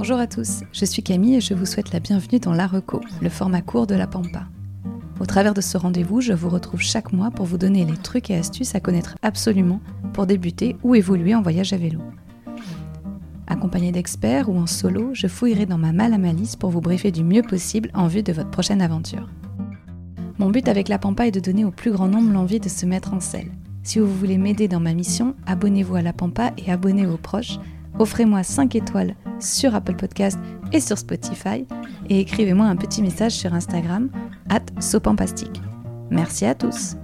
Bonjour à tous, je suis Camille et je vous souhaite la bienvenue dans La Reco, le format court de la Pampa. Au travers de ce rendez-vous, je vous retrouve chaque mois pour vous donner les trucs et astuces à connaître absolument pour débuter ou évoluer en voyage à vélo. Accompagné d'experts ou en solo, je fouillerai dans ma malle à malice pour vous briefer du mieux possible en vue de votre prochaine aventure. Mon but avec la Pampa est de donner au plus grand nombre l'envie de se mettre en selle. Si vous voulez m'aider dans ma mission, abonnez-vous à la Pampa et abonnez vos proches. Offrez-moi 5 étoiles sur Apple Podcast et sur Spotify et écrivez-moi un petit message sur Instagram at sopampastique. Merci à tous.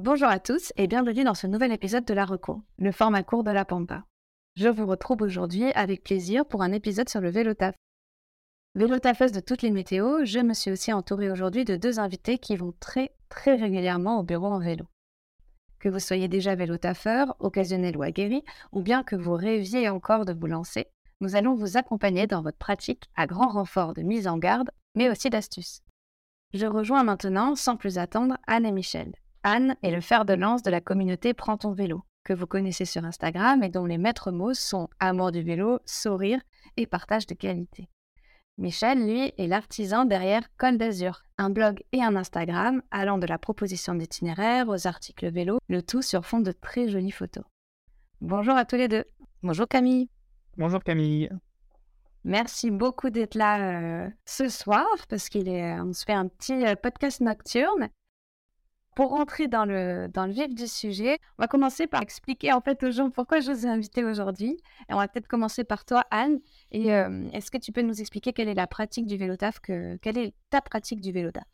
Bonjour à tous et bienvenue dans ce nouvel épisode de La Reco, le format court de la Pampa. Je vous retrouve aujourd'hui avec plaisir pour un épisode sur le vélo taf. Vélo tafeuse de toutes les météos, je me suis aussi entourée aujourd'hui de deux invités qui vont très très régulièrement au bureau en vélo. Que vous soyez déjà vélo taffeur, occasionnel ou aguerri, ou bien que vous rêviez encore de vous lancer, nous allons vous accompagner dans votre pratique à grand renfort de mise en garde, mais aussi d'astuces. Je rejoins maintenant, sans plus attendre, Anne et Michel. Anne est le fer de lance de la communauté Prends ton vélo, que vous connaissez sur Instagram et dont les maîtres mots sont amour du vélo, sourire et partage de qualité. Michel, lui, est l'artisan derrière Col d'Azur, un blog et un Instagram allant de la proposition d'itinéraire aux articles vélo, le tout sur fond de très jolies photos. Bonjour à tous les deux. Bonjour Camille. Bonjour Camille. Merci beaucoup d'être là euh, ce soir parce qu'il est, on se fait un petit euh, podcast nocturne pour rentrer dans le, dans le vif du sujet, on va commencer par expliquer en fait aux gens pourquoi je vous ai invité aujourd'hui. Et on va peut-être commencer par toi, Anne. Et euh, est-ce que tu peux nous expliquer quelle est la pratique du vélo Quelle est ta pratique du vélo taf?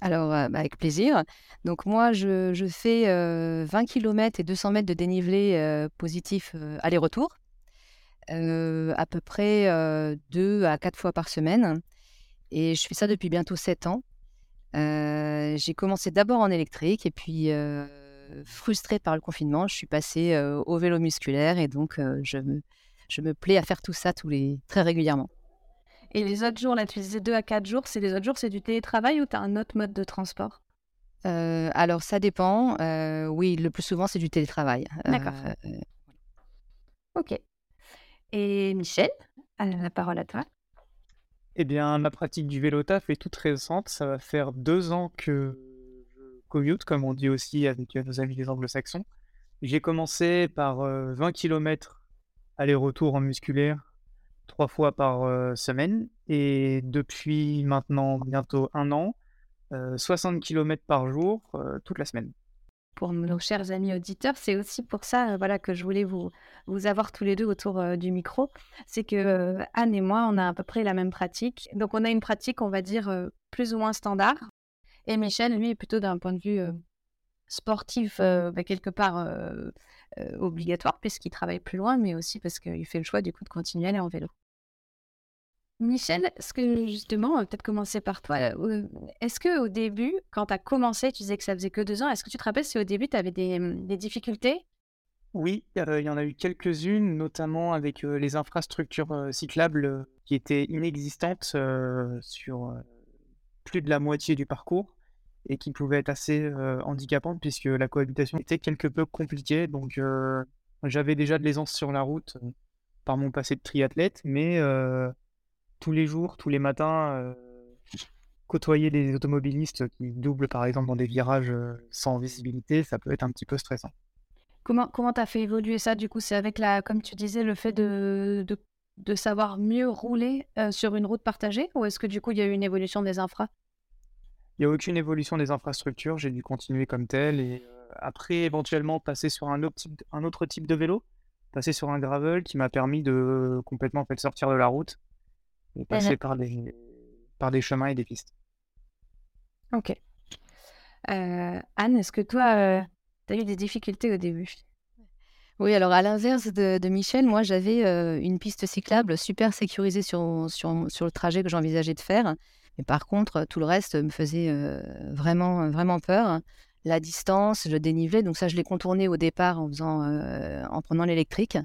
Alors, euh, bah, avec plaisir. Donc, moi, je, je fais 20 euh, km et 200 mètres de dénivelé positif aller-retour, à peu près 2 à 4 fois par semaine. Et je fais ça depuis bientôt 7 ans j'ai commencé d'abord en électrique et puis, frustrée par le confinement, je suis passée au vélo musculaire et donc je me, je me plais à faire tout ça tous les, très régulièrement. Et les autres jours, là, tu disais 2 à 4 jours, c'est les autres jours, c'est du télétravail ou tu as un autre mode de transport? Alors, ça dépend. oui, le plus souvent, c'est du télétravail. D'accord. Ok. Et Michel, la parole à toi. Eh bien, ma pratique du vélo taf est toute récente. Ça va faire deux ans que je commute, comme on dit aussi avec nos amis des anglo-saxons. J'ai commencé par 20 km aller-retour en musculaire trois fois par semaine. Et depuis maintenant bientôt un an, 60 km par jour toute la semaine pour nos chers amis auditeurs. C'est aussi pour ça voilà, que je voulais vous, vous avoir tous les deux autour euh, du micro. C'est que euh, Anne et moi, on a à peu près la même pratique. Donc, on a une pratique, on va dire, euh, plus ou moins standard. Et Michel, lui, est plutôt d'un point de vue sportif, bah, quelque part obligatoire, puisqu'il travaille plus loin, mais aussi parce qu'il fait le choix, du coup, de continuer à aller en vélo. Michel, ce que justement, peut-être commencer par toi. Est-ce que au début, quand tu as commencé, tu disais que ça faisait que deux ans, est-ce que tu te rappelles si au début tu avais des, mmh, difficultés? Oui, il y en a eu quelques-unes, notamment avec les infrastructures cyclables qui étaient inexistantes sur plus de la moitié du parcours et qui pouvaient être assez handicapantes puisque la cohabitation était quelque peu compliquée. Donc j'avais déjà de l'aisance sur la route par mon passé de triathlète, mais tous les jours, tous les matins, euh, côtoyer des automobilistes qui doublent par exemple dans des virages euh, sans visibilité, ça peut être un petit peu stressant. Comment comment as fait évoluer ça du coup? C'est avec la, comme tu disais, le fait de, de, savoir mieux rouler euh, sur une route partagée ou est-ce que du coup il y a eu une évolution des infras Il n'y a aucune évolution des infrastructures, j'ai dû continuer comme tel et après éventuellement passer sur un autre type, un autre type de vélo, passer sur un gravel qui m'a permis de complètement fait, sortir de la route et passer par, des, par des chemins et des pistes. Ok. Euh, Anne, est-ce que toi, euh, tu as eu des difficultés au début? Oui, alors à l'inverse de, Michel, moi j'avais euh, une piste cyclable super sécurisée sur, sur, sur le trajet que j'envisageais de faire. Mais par contre, tout le reste me faisait vraiment, vraiment peur. La distance, le dénivelé, donc ça je l'ai contourné au départ en, faisant, en prenant l'électrique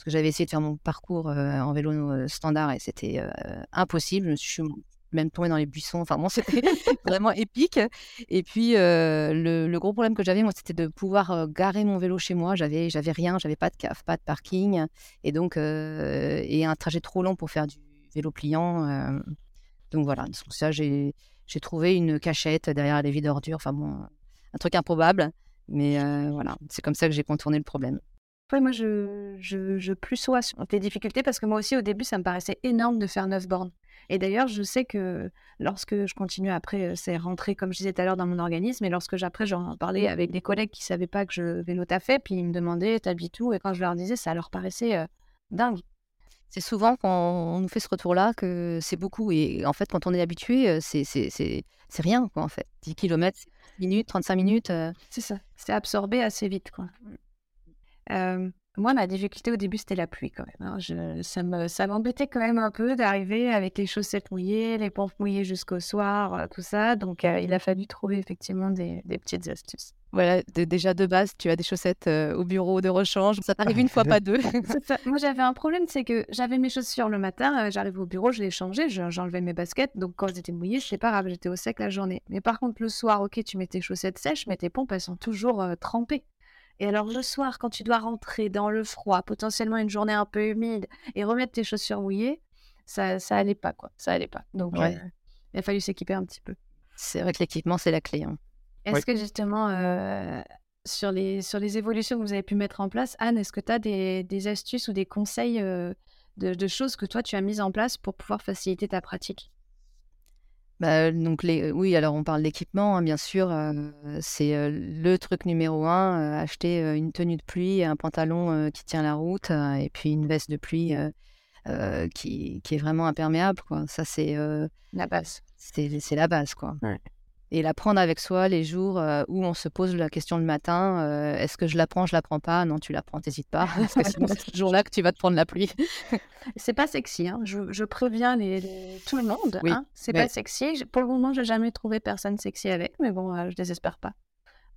parce que j'avais essayé de faire mon parcours en vélo standard et c'était impossible. Je me suis même tombé dans les buissons. Enfin, bon, c'était vraiment épique. Et puis, le, gros problème que j'avais, moi, c'était de pouvoir garer mon vélo chez moi. J'avais, j'avais rien, j'avais pas de caf, pas de parking. Et donc, et un trajet trop long pour faire du vélo pliant. donc voilà, donc ça, j'ai, j'ai trouvé une cachette derrière les vides d'ordures. Enfin bon, un truc improbable. Mais voilà, c'est comme ça que j'ai contourné le problème. Ouais, moi, je, je, je plus sois sur tes difficultés parce que moi aussi, au début, ça me paraissait énorme de faire 9 bornes. Et d'ailleurs, je sais que lorsque je continue après, c'est rentré, comme je disais tout à l'heure, dans mon organisme. Et lorsque j'après, j'en parlais avec des collègues qui ne savaient pas que je vélo fait, puis ils me demandaient, t'habites où Et quand je leur disais, ça leur paraissait dingue. C'est souvent quand on nous fait ce retour-là que c'est beaucoup. Et en fait, quand on est habitué, c'est rien, quoi, en fait. 10 km, minutes, 35 minutes. C'est ça. C'est absorbé assez vite, quoi. Moi, ma difficulté au début, c'était la pluie quand même. Hein. Je, ça, me, ça m'embêtait quand même un peu d'arriver avec les chaussettes mouillées, les pompes mouillées jusqu'au soir, euh, tout ça. Donc, euh, il a fallu trouver effectivement des, des petites astuces. Voilà, déjà de base, tu as des chaussettes euh, au bureau de rechange. Ça t'arrive une fois, pas deux. Moi, j'avais un problème, c'est que j'avais mes chaussures le matin, j'arrivais au bureau, je les changeais, j'enlevais mes baskets. Donc, quand elles étaient mouillées, c'est pas grave, j'étais au sec la journée. Mais par contre, le soir, ok, tu mets tes chaussettes sèches, mais tes pompes, elles sont toujours trempées. Et alors le soir, quand tu dois rentrer dans le froid, potentiellement une journée un peu humide, et remettre tes chaussures mouillées, ça, ça allait pas, quoi. Ça allait pas. Donc euh, il a fallu s'équiper un petit peu. C'est vrai que l'équipement, c'est la clé. Hein. Est-ce que justement, euh, sur, les, sur les évolutions que vous avez pu mettre en place, Anne, est-ce que tu as des, des, astuces ou des conseils euh, de, de, choses que toi, tu as mises en place pour pouvoir faciliter ta pratique? Bah, donc les, oui, alors on parle d'équipement, hein, bien sûr. c'est le truc numéro un, acheter une tenue de pluie, un pantalon qui tient la route et puis une veste de pluie qui, qui est vraiment imperméable. Quoi. Ça, c'est la base. C'est la base. Quoi et la prendre avec soi les jours euh, où on se pose la question le matin euh, est-ce que je la prends, je la prends pas? Non, tu la prends, t'hésites pas, parce que sinon c'est ce jour-là que tu vas te prendre la pluie. c'est pas sexy, hein. je, préviens les, tout le monde. Hein. C'est pas sexy. Pour le moment, j'ai jamais trouvé personne sexy avec, mais bon, euh, je désespère pas.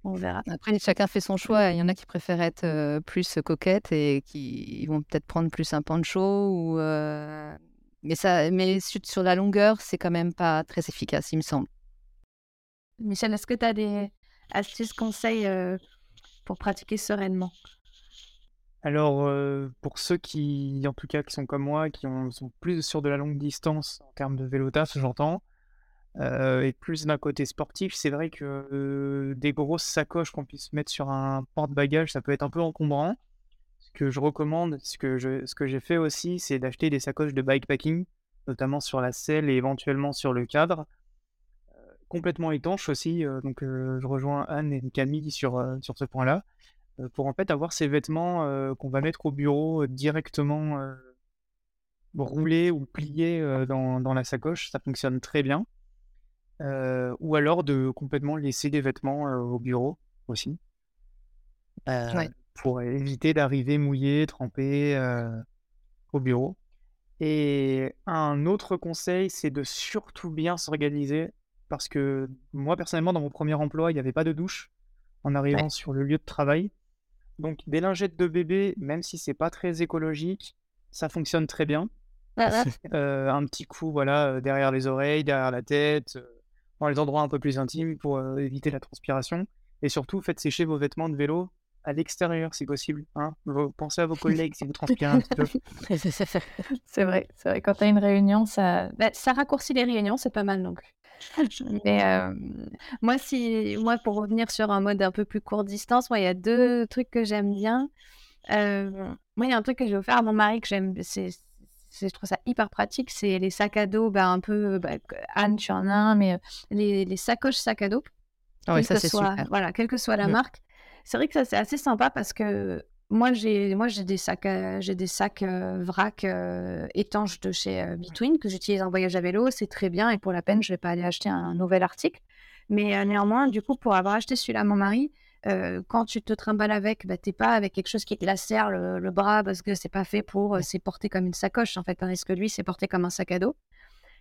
On verra. Après, chacun fait son choix. Il y en a qui préfèrent être plus coquettes et qui vont peut-être prendre plus un pancho ou. Mais, ça, mais sur la longueur, c'est quand même pas très efficace, il me semble. Michel, est-ce que tu as des astuces, conseils euh, pour pratiquer sereinement? Alors, euh, pour ceux qui, en tout cas, qui sont comme moi, qui sont plus sur de la longue distance en termes de vélo taf, j'entends, euh, et plus d'un côté sportif, c'est vrai que des grosses sacoches qu'on puisse mettre sur un porte-bagages, ça peut être un peu encombrant. Ce que je recommande, ce que, ce que j'ai fait aussi, c'est d'acheter des sacoches de bikepacking, notamment sur la selle et éventuellement sur le cadre, complètement étanche aussi. Euh, donc je rejoins Anne et Camille sur, sur ce point-là. pour en fait avoir ces vêtements qu'on va mettre au bureau directement roulés ou pliés dans, dans, la sacoche, ça fonctionne très bien. ou alors de complètement laisser des vêtements au bureau aussi. Pour éviter d'arriver mouillé, trempé au bureau. Et un autre conseil, c'est de surtout bien s'organiser parce que moi, personnellement, dans mon premier emploi, il n'y avait pas de douche en arrivant sur le lieu de travail. Donc, des lingettes de bébé, même si c'est pas très écologique, ça fonctionne très bien. Euh, un petit coup, voilà, euh, derrière les oreilles, derrière la tête, euh, dans les endroits un peu plus intimes pour éviter la transpiration. Et surtout, faites sécher vos vêtements de vélo à l'extérieur si possible. Hein. Pensez à vos collègues si vous transpirez un petit peu. c'est vrai, c'est vrai. Quand tu as une réunion, ça... Bah, ça raccourcit les réunions, c'est pas mal non Mais moi, si, moi, pour revenir sur un mode un peu plus court distance, moi, il y a deux trucs que j'aime bien. moi, il y a un truc que j'ai offert à mon mari que j'aime, c'est, je trouve ça hyper pratique, c'est les sacs à dos, bah, un peu, bah, Anne, tu en as un, mais les, les sacoches sacs à dos. Ah oui, ça c'est. Voilà, quelle que soit la mmh. marque. C'est vrai que ça c'est assez sympa parce que moi, j'ai moi j'ai des sacs j'ai des sacs vrac étanches de chez Between que j'utilise en voyage à vélo, c'est très bien et pour la peine, je vais pas aller acheter un, nouvel article. Mais néanmoins, du coup, pour avoir acheté celui-là à mon mari, quand tu te trimbales avec, bah, t'es pas avec quelque chose qui te lacère le, bras parce que c'est pas fait pour, c'est porté comme une sacoche en fait, tandis que lui, c'est porté comme un sac à dos.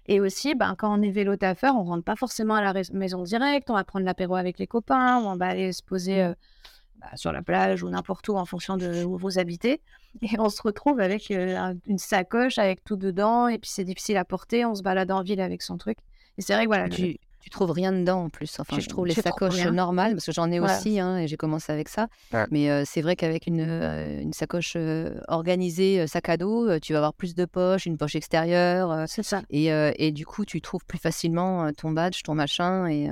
Et aussi, ben, quand on est vélo taffeur, on rentre pas forcément à la maison directe, on va prendre l'apéro avec les copains, on va aller se poser bah, sur la plage ou n'importe où en fonction de où vous habitez. Et on se retrouve avec une sacoche avec tout dedans et puis c'est difficile à porter. On se balade en ville avec son truc. Et c'est vrai que voilà. Tu, tu trouves rien dedans en plus. Enfin, je trouve les sacoches normales parce que j'en ai aussi hein, et j'ai commencé avec ça. Mais c'est vrai qu'avec une, une sacoche organisée sac à dos, tu vas avoir plus de poches, une poche extérieure. c'est ça. Et, et, du coup, tu trouves plus facilement ton badge, ton machin et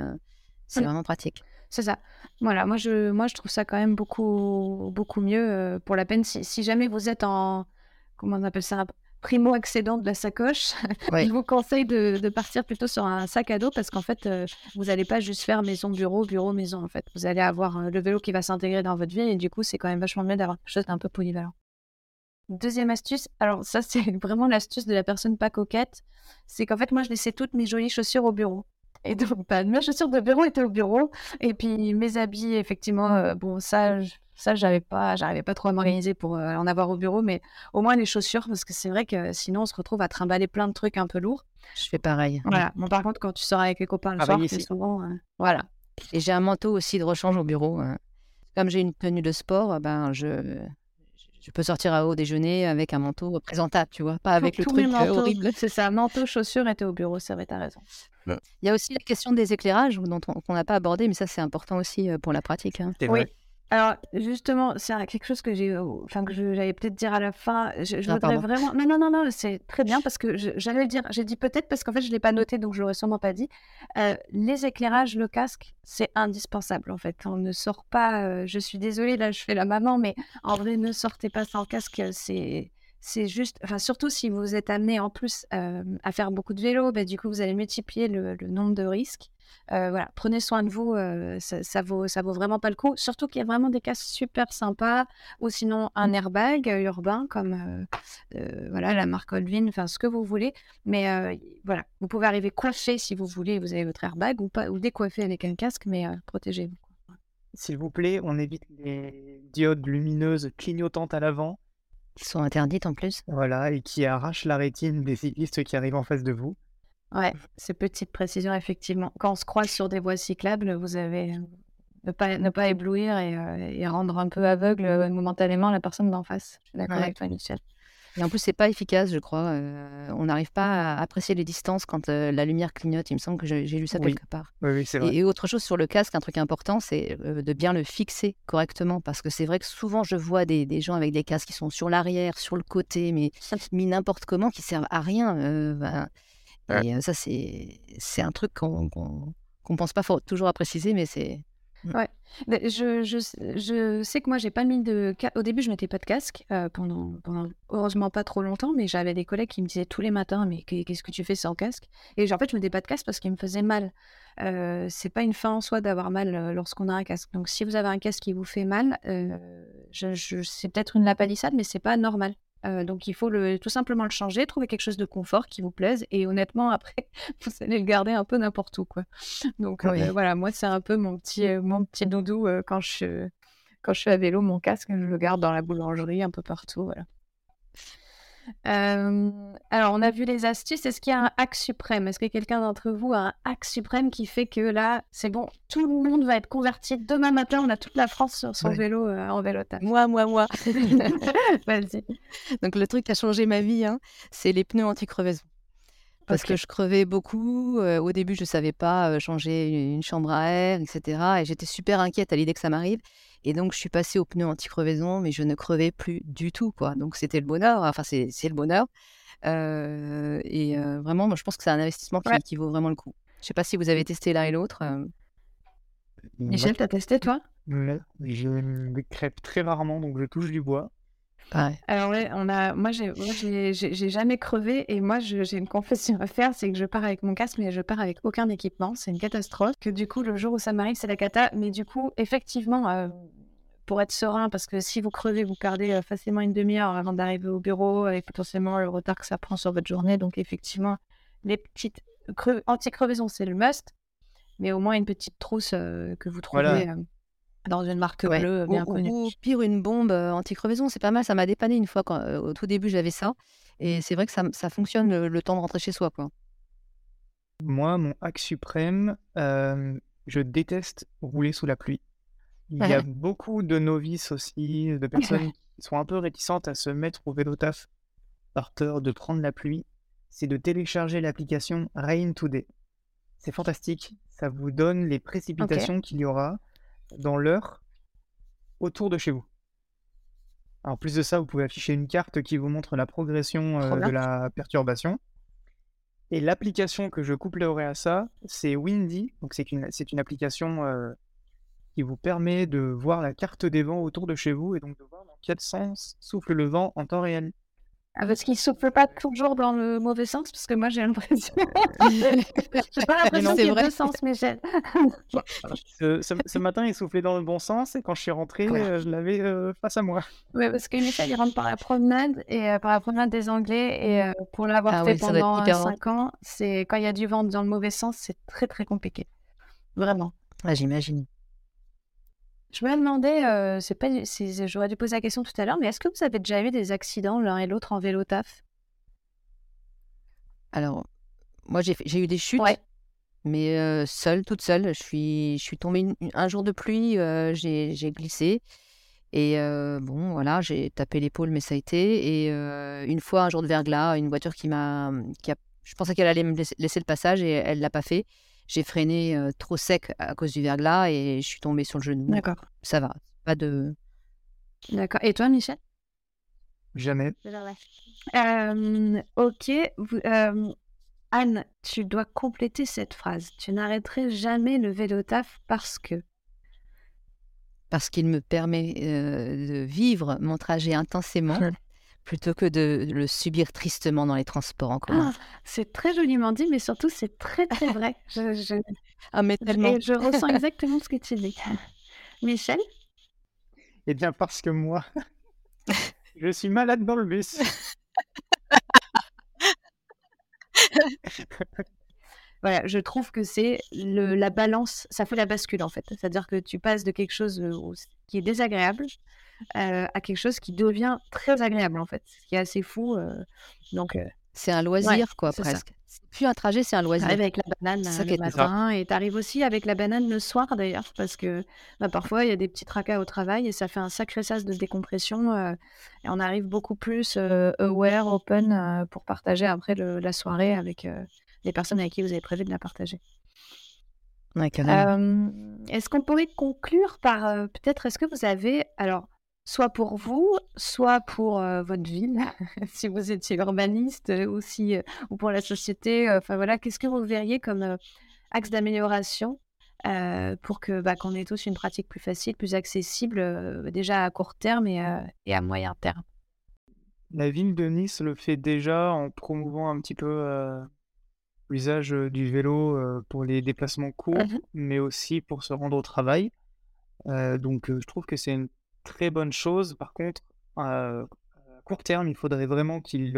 c'est vraiment pratique. C'est ça. Voilà, moi je, moi je trouve ça quand même beaucoup, beaucoup mieux pour la peine. Si, si, jamais vous êtes en, comment on appelle ça, primo accédant de la sacoche, je vous conseille de, partir plutôt sur un sac à dos parce qu'en fait, euh, vous n'allez pas juste faire maison-bureau, bureau-maison. En fait, vous allez avoir euh, le vélo qui va s'intégrer dans votre vie et du coup, c'est quand même vachement mieux d'avoir quelque chose d'un peu polyvalent. Deuxième astuce, alors ça, c'est vraiment l'astuce de la personne pas coquette, c'est qu'en fait, moi, je laissais toutes mes jolies chaussures au bureau. Et donc, bah, mes chaussures de bureau étaient au bureau. Et puis, mes habits, effectivement, euh, bon, ça, ça, j'avais pas, j'arrivais pas trop à m'organiser pour euh, en avoir au bureau, mais au moins les chaussures, parce que c'est vrai que sinon on se retrouve à trimballer plein de trucs un peu lourds. Je fais pareil. Voilà. Bon, par contre, quand tu sors avec les copains le soir, c'est souvent, euh, voilà. Et j'ai un manteau aussi de rechange au bureau. Hein. Comme j'ai une tenue de sport, ben je, je peux sortir à haut déjeuner avec un manteau présentable, tu vois, pas avec le truc euh, horrible. C'est ça, manteau, chaussures, et au bureau, ça va, t'as raison. Il y a aussi la question des éclairages dont on n'a pas abordé, mais ça c'est important aussi pour la pratique. Hein. Oui. Alors, justement, c'est quelque chose que j'ai, enfin, que j'allais peut-être dire à la fin. Je, ah, voudrais vraiment. Non, non, non, non, c'est très bien parce que j'allais le dire. J'ai dit peut-être parce qu'en fait, je ne l'ai pas noté, donc je l'aurais sûrement pas dit. Euh, les éclairages, le casque, c'est indispensable en fait. On ne sort pas. Euh, je suis désolée, là, je fais la maman, mais en vrai, ne sortez pas sans casque. C'est c'est juste, enfin surtout si vous êtes amené en plus euh, à faire beaucoup de vélo, bah, du coup vous allez multiplier le, nombre de risques. Euh, voilà, prenez soin de vous, euh, ça, vaut, ça vaut vraiment pas le coup. Surtout qu'il y a vraiment des cas super sympas, ou sinon un airbag urbain comme voilà la marque Olvin, enfin ce que vous voulez. Mais voilà, vous pouvez arriver coiffé si vous voulez, vous avez votre airbag ou pas, ou décoiffé avec un casque, mais protégez-vous. S'il vous plaît, on évite les diodes lumineuses clignotantes à l'avant qui sont interdites en plus. Voilà, et qui arrachent la rétine des cyclistes qui arrivent en face de vous. Ouais, ces petites précisions, effectivement. Quand on se croise sur des voies cyclables, vous avez euh, ne pas, ne pas éblouir et, euh, et rendre un peu aveugle euh, momentanément la personne d'en face. Je suis d'accord avec toi, Michel. Et en plus, c'est pas efficace, je crois. Euh, on n'arrive pas à apprécier les distances quand euh, la lumière clignote. Il me semble que j'ai lu ça quelque part. Oui, oui c'est vrai. Et, autre chose sur le casque, un truc important, c'est euh, de bien le fixer correctement. Parce que c'est vrai que souvent, je vois des, des, gens avec des casques qui sont sur l'arrière, sur le côté, mais mis n'importe comment, qui servent à rien. Ben, et ça, c'est un truc qu'on ne pense pas toujours à préciser, mais c'est. Ouais. je, je, je, sais que moi, j'ai pas mis de. Au début, je mettais pas de casque euh, pendant, pendant, heureusement pas trop longtemps, mais j'avais des collègues qui me disaient tous les matins Mais qu'est-ce que tu fais sans casque? Et en fait, je mettais pas de casque parce qu'il me faisait mal. Euh, c'est pas une fin en soi d'avoir mal euh, lorsqu'on a un casque. Donc, si vous avez un casque qui vous fait mal, euh, je, c'est peut-être une lapalissade, mais c'est pas normal. Euh, donc il faut le, tout simplement le changer, trouver quelque chose de confort qui vous plaise et honnêtement après vous allez le garder un peu n'importe où quoi. Donc euh, voilà, moi c'est un peu mon petit euh, mon petit doudou quand je quand je suis à vélo, mon casque je le garde dans la boulangerie un peu partout voilà. Euh, alors, on a vu les astuces. Est-ce qu'il y a un hack suprême? Est-ce que quelqu'un d'entre vous a un hack suprême qui fait que là, c'est bon, tout le monde va être converti? Demain matin On a toute la France sur son vélo euh, en vélo Moi, moi, moi. Vas-y. Donc, le truc qui a changé ma vie, hein, c'est les pneus anti-crevaison. Parce que je crevais beaucoup. Euh, au début, je ne savais pas changer une chambre à air, etc. Et j'étais super inquiète à l'idée que ça m'arrive. Et donc, je suis passée aux pneus anti-crevaison, mais je ne crevais plus du tout, quoi. Donc, c'était le bonheur. Enfin, c'est le bonheur. Euh, et euh, vraiment, moi, je pense que c'est un investissement qui, vaut vraiment le coup. Je ne sais pas si vous avez testé l'un et l'autre. Euh. Michel, tu as testé, toi? Je me crêpe très rarement, donc je touche du bois. Alors ouais, on a, moi j'ai, jamais crevé et moi j'ai une confession à faire, c'est que je pars avec mon casque mais je pars avec aucun équipement, c'est une catastrophe. Que du coup le jour où ça m'arrive c'est la cata, mais du coup effectivement euh, pour être serein parce que si vous crevez vous perdez euh, facilement une demi-heure avant d'arriver au bureau avec potentiellement le retard que ça prend sur votre journée, donc effectivement les petites anti-crevaisons c'est le must, mais au moins une petite trousse euh, que vous trouvez dans une marque bleue bien connue. Ou pire, une bombe anti-crevaison, c'est pas mal. Ça m'a dépanné une fois. Quand, au tout début, j'avais ça. Et c'est vrai que ça, ça fonctionne le, temps de rentrer chez soi. Quoi. Moi, mon hack suprême, je déteste rouler sous la pluie. Il y a beaucoup de novices aussi, de personnes qui sont un peu réticentes à se mettre au vélo taf par peur de prendre la pluie. C'est de télécharger l'application Rain Today. C'est fantastique. Ça vous donne les précipitations qu'il y aura dans l'heure autour de chez vous. En plus de ça, vous pouvez afficher une carte qui vous montre la progression euh, de la perturbation. Et l'application que je couplerai à ça, c'est Windy. Donc c'est une, c'est une application euh, qui vous permet de voir la carte des vents autour de chez vous et donc de voir dans quel sens souffle le vent en temps réel. Ah, parce qu'il souffle pas toujours dans le mauvais sens, parce que moi j'ai l'impression. j'ai pas l'impression qu'il y ait deux sens, Michel. ce, ce, matin, il soufflait dans le bon sens et quand je suis rentré, euh, je l'avais euh, face à moi. Oui, parce que Michel, il rentre par la promenade et euh, par la promenade des Anglais et pour l'avoir ah fait pendant 5 ans, c'est quand il y a du vent dans le mauvais sens, c'est très très compliqué. Vraiment. Ah, J'imagine. Je me demandais, euh, c'est pas, j'aurais dû poser la question tout à l'heure, mais est-ce que vous avez déjà eu des accidents l'un et l'autre en vélo taf? Alors, moi j'ai, eu des chutes, mais euh, seule, toute seule. Je suis, je suis tombée un jour de pluie, euh, j'ai, glissé. Et bon, voilà, j'ai tapé l'épaule, mais ça a été. Et une fois, un jour de verglas, une voiture qui m'a. Qui a, je pensais qu'elle allait me laisser, laisser le passage et elle l'a pas fait j'ai freiné trop sec à cause du verglas et je suis tombée sur le genou. D'accord. Ça va, pas de. D'accord. Et toi, Michel? Jamais. ok. Anne, tu dois compléter cette phrase. Tu n'arrêterais jamais le vélo taf parce que. Parce qu'il me permet de vivre mon trajet intensément plutôt que de le subir tristement dans les transports en commun. Ah, c'est très joliment dit, mais surtout c'est très très vrai. Je, Ah, mais tellement. Et je ressens exactement ce que tu dis. Michel? Eh bien, parce que moi, je suis malade dans le bus. Voilà, je trouve que c'est la balance, ça fait la bascule en fait. C'est-à-dire que tu passes de quelque chose qui est désagréable euh, à quelque chose qui devient très agréable en fait, ce qui est assez fou. Euh, donc euh, c'est un loisir quoi presque. Plus un trajet, c'est un loisir. Tu avec la banane le matin et tu arrives aussi avec la banane le soir d'ailleurs parce que bah, parfois il y a des petits tracas au travail et ça fait un sacré sas de décompression et on arrive beaucoup plus aware, open pour partager après la soirée avec les personnes avec qui vous avez prévu de la partager. est-ce qu'on pourrait conclure par peut-être est-ce que vous avez alors soit pour vous, soit pour votre ville, si vous étiez urbaniste ou, ou pour la société. Enfin voilà, qu'est-ce que vous verriez comme axe d'amélioration pour que bah, qu'on ait tous une pratique plus facile, plus accessible, déjà à court terme et, et, à moyen terme? La ville de Nice le fait déjà en promouvant un petit peu l'usage du vélo pour les déplacements courts, mmh mais aussi pour se rendre au travail. donc je trouve que c'est une très bonne chose. Par contre, à court terme, il faudrait vraiment qu'ils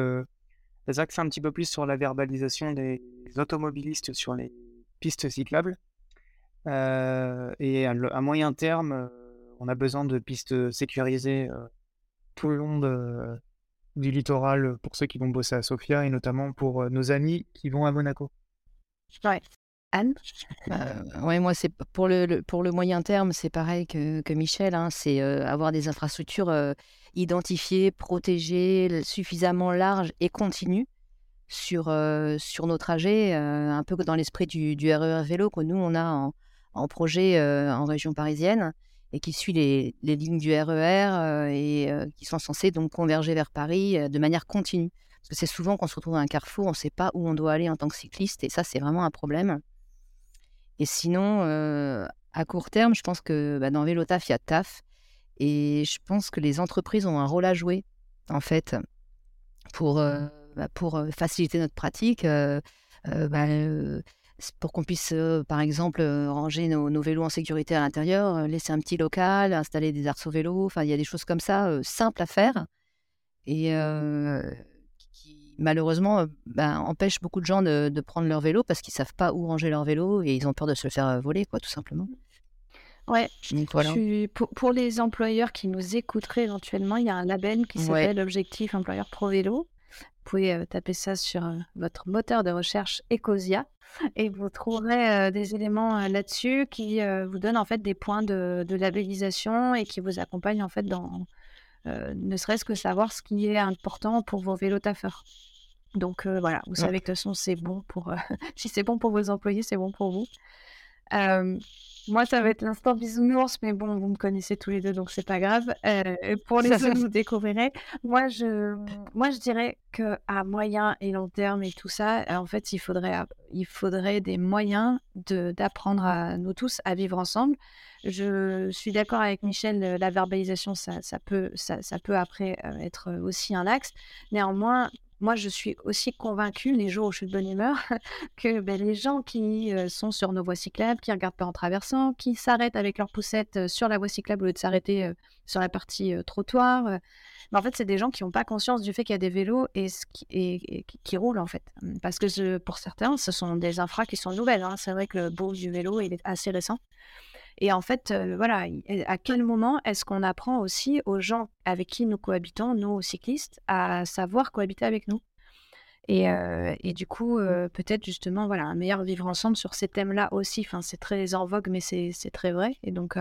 axent un petit peu plus sur la verbalisation des automobilistes sur les pistes cyclables. Euh, et à, moyen terme, on a besoin de pistes sécurisées tout le long du littoral pour ceux qui vont bosser à Sofia et notamment pour nos amis qui vont à Monaco. Anne? Ouais, moi, c'est pour le, pour le moyen terme, c'est pareil que, que Michel. Hein, c'est avoir des infrastructures identifiées, protégées, suffisamment larges et continues sur, sur nos trajets, un peu dans l'esprit du, du, RER e vélo que nous, on a en, en projet en région parisienne et qui suit les, lignes du RER e et qui sont censées donc converger vers Paris de manière continue. Parce que c'est souvent qu'on se retrouve à un carrefour, on ne sait pas où on doit aller en tant que cycliste, et ça, c'est vraiment un problème. Et sinon, à court terme, je pense que bah, dans Vélotaf, il y a TAF. Et je pense que les entreprises ont un rôle à jouer, en fait, pour, bah, pour faciliter notre pratique. Bah, pour qu'on puisse, par exemple, ranger nos, vélos en sécurité à l'intérieur, laisser un petit local, installer des arceaux vélos. Enfin, il y a des choses comme ça, simples à faire. Et malheureusement, ben, empêche beaucoup de gens de, prendre leur vélo parce qu'ils savent pas où ranger leur vélo et ils ont peur de se le faire voler, quoi, tout simplement. Ouais. pour, les employeurs qui nous écouteraient éventuellement, il y a un label qui s'appelle Objectif Employeur Pro Vélo. Vous pouvez taper ça sur votre moteur de recherche Ecosia et vous trouverez des éléments là-dessus qui vous donnent en fait des points de, de, labellisation et qui vous accompagnent en fait dans ne serait-ce que savoir ce qui est important pour vos vélos taffeurs. Donc voilà, vous savez que de toute façon c'est bon pour si c'est bon pour vos employés, c'est bon pour vous. Moi, ça va être l'instant bisounours, mais bon, vous me connaissez tous les deux, donc c'est pas grave. Euh, pour les autres, vous découvrirez. Moi, je, moi, je dirais que à moyen et long terme et tout ça, en fait, il faudrait, il faudrait des moyens de, d'apprendre à nous tous à vivre ensemble. Je suis d'accord avec Michel, la verbalisation, ça, ça peut, ça, ça peut après euh, être aussi un axe. Néanmoins, moi, je suis aussi convaincue, les jours où je suis de bonne humeur, que ben, les gens qui sont sur nos voies cyclables, qui regardent pas en traversant, qui s'arrêtent avec leur poussette sur la voie cyclable au lieu de s'arrêter sur la partie trottoir, ben, en fait, c'est des gens qui n'ont pas conscience du fait qu'il y a des vélos et, qui, roulent, en fait. Mmh, parce que pour certains, ce sont des infras qui sont nouvelles. Hein. C'est vrai que le beau du vélo, il est assez récent. Et en fait, voilà, à quel moment est-ce qu'on apprend aussi aux gens avec qui nous cohabitons, nous cyclistes, à savoir cohabiter avec nous? Et, et, du coup, peut-être justement, voilà, un meilleur vivre ensemble sur ces thèmes-là aussi. Enfin, c'est très en vogue, mais c'est très vrai. Et donc,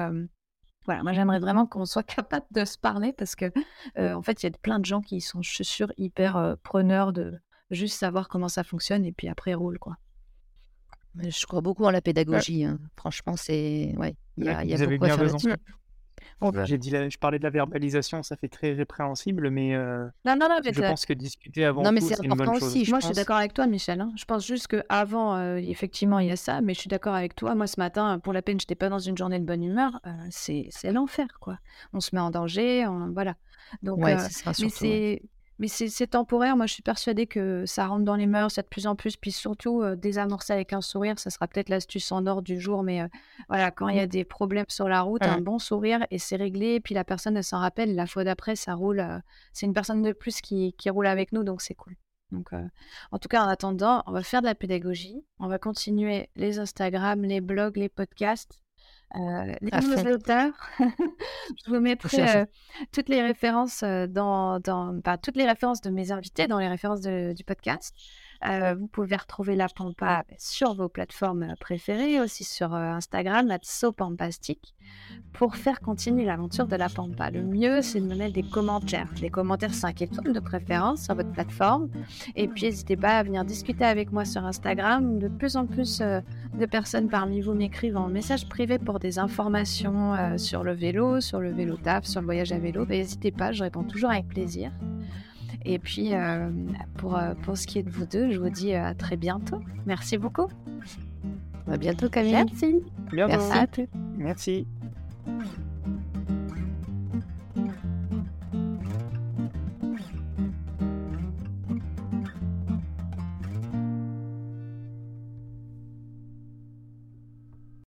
voilà, moi j'aimerais vraiment qu'on soit capable de se parler parce que, en fait, il y a plein de gens qui sont, je suis sûre, hyper preneurs de juste savoir comment ça fonctionne et puis après roule, quoi. Je crois beaucoup en la pédagogie. Hein. Franchement, c'est. Ouais, il y a, y a vous avez bien raison. J'ai dit je parlais de la verbalisation, ça fait très répréhensible, mais euh, non, non, non, je pense que discuter avant non, mais c'est une bonne aussi, chose. Moi, je suis d'accord avec toi, Michel. Hein. Je pense juste qu'avant, euh, effectivement, il y a ça, mais je suis d'accord avec toi. Moi, ce matin, pour la peine, je n'étais pas dans une journée de bonne humeur. Euh, c'est l'enfer, quoi. On se met en danger, voilà. Donc, ouais, ça, mais c'est mais c'est temporaire. Moi, je suis persuadée que ça rentre dans les mœurs, ça de plus en plus. Puis surtout, euh, désamorcer avec un sourire, ça sera peut-être l'astuce en or du jour. Mais euh, voilà, quand il y a des problèmes sur la route, un bon sourire et c'est réglé. Puis la personne, elle s'en rappelle. La fois d'après, ça roule. Euh, c'est une personne de plus qui, qui roule avec nous, donc c'est cool. Donc, en tout cas, en attendant, on va faire de la pédagogie. On va continuer les Instagram, les blogs, les podcasts. Euh, les auteurs, je vous mettrai euh, toutes les références euh, dans, dans toutes les références de mes invités dans les références du podcast. Euh, vous pouvez retrouver la Pampa sur vos plateformes préférées, aussi sur euh, Instagram, @sopampastic, pour faire continuer l'aventure de la Pampa. Le mieux, c'est de me mettre des commentaires, des commentaires 5 étoiles de préférence sur votre plateforme. Et puis, n'hésitez pas à venir discuter avec moi sur Instagram. De plus en plus euh, de personnes parmi vous m'écrivent en message privé pour des informations sur le vélo, sur le vélo taf, sur le voyage à vélo. Ben, n'hésitez pas, je réponds toujours avec plaisir. Et puis, euh, pour, euh, pour ce qui est de vous deux, je vous dis euh, à très bientôt. Merci beaucoup. À bientôt, Camille. Merci. Bientôt. Merci. Merci.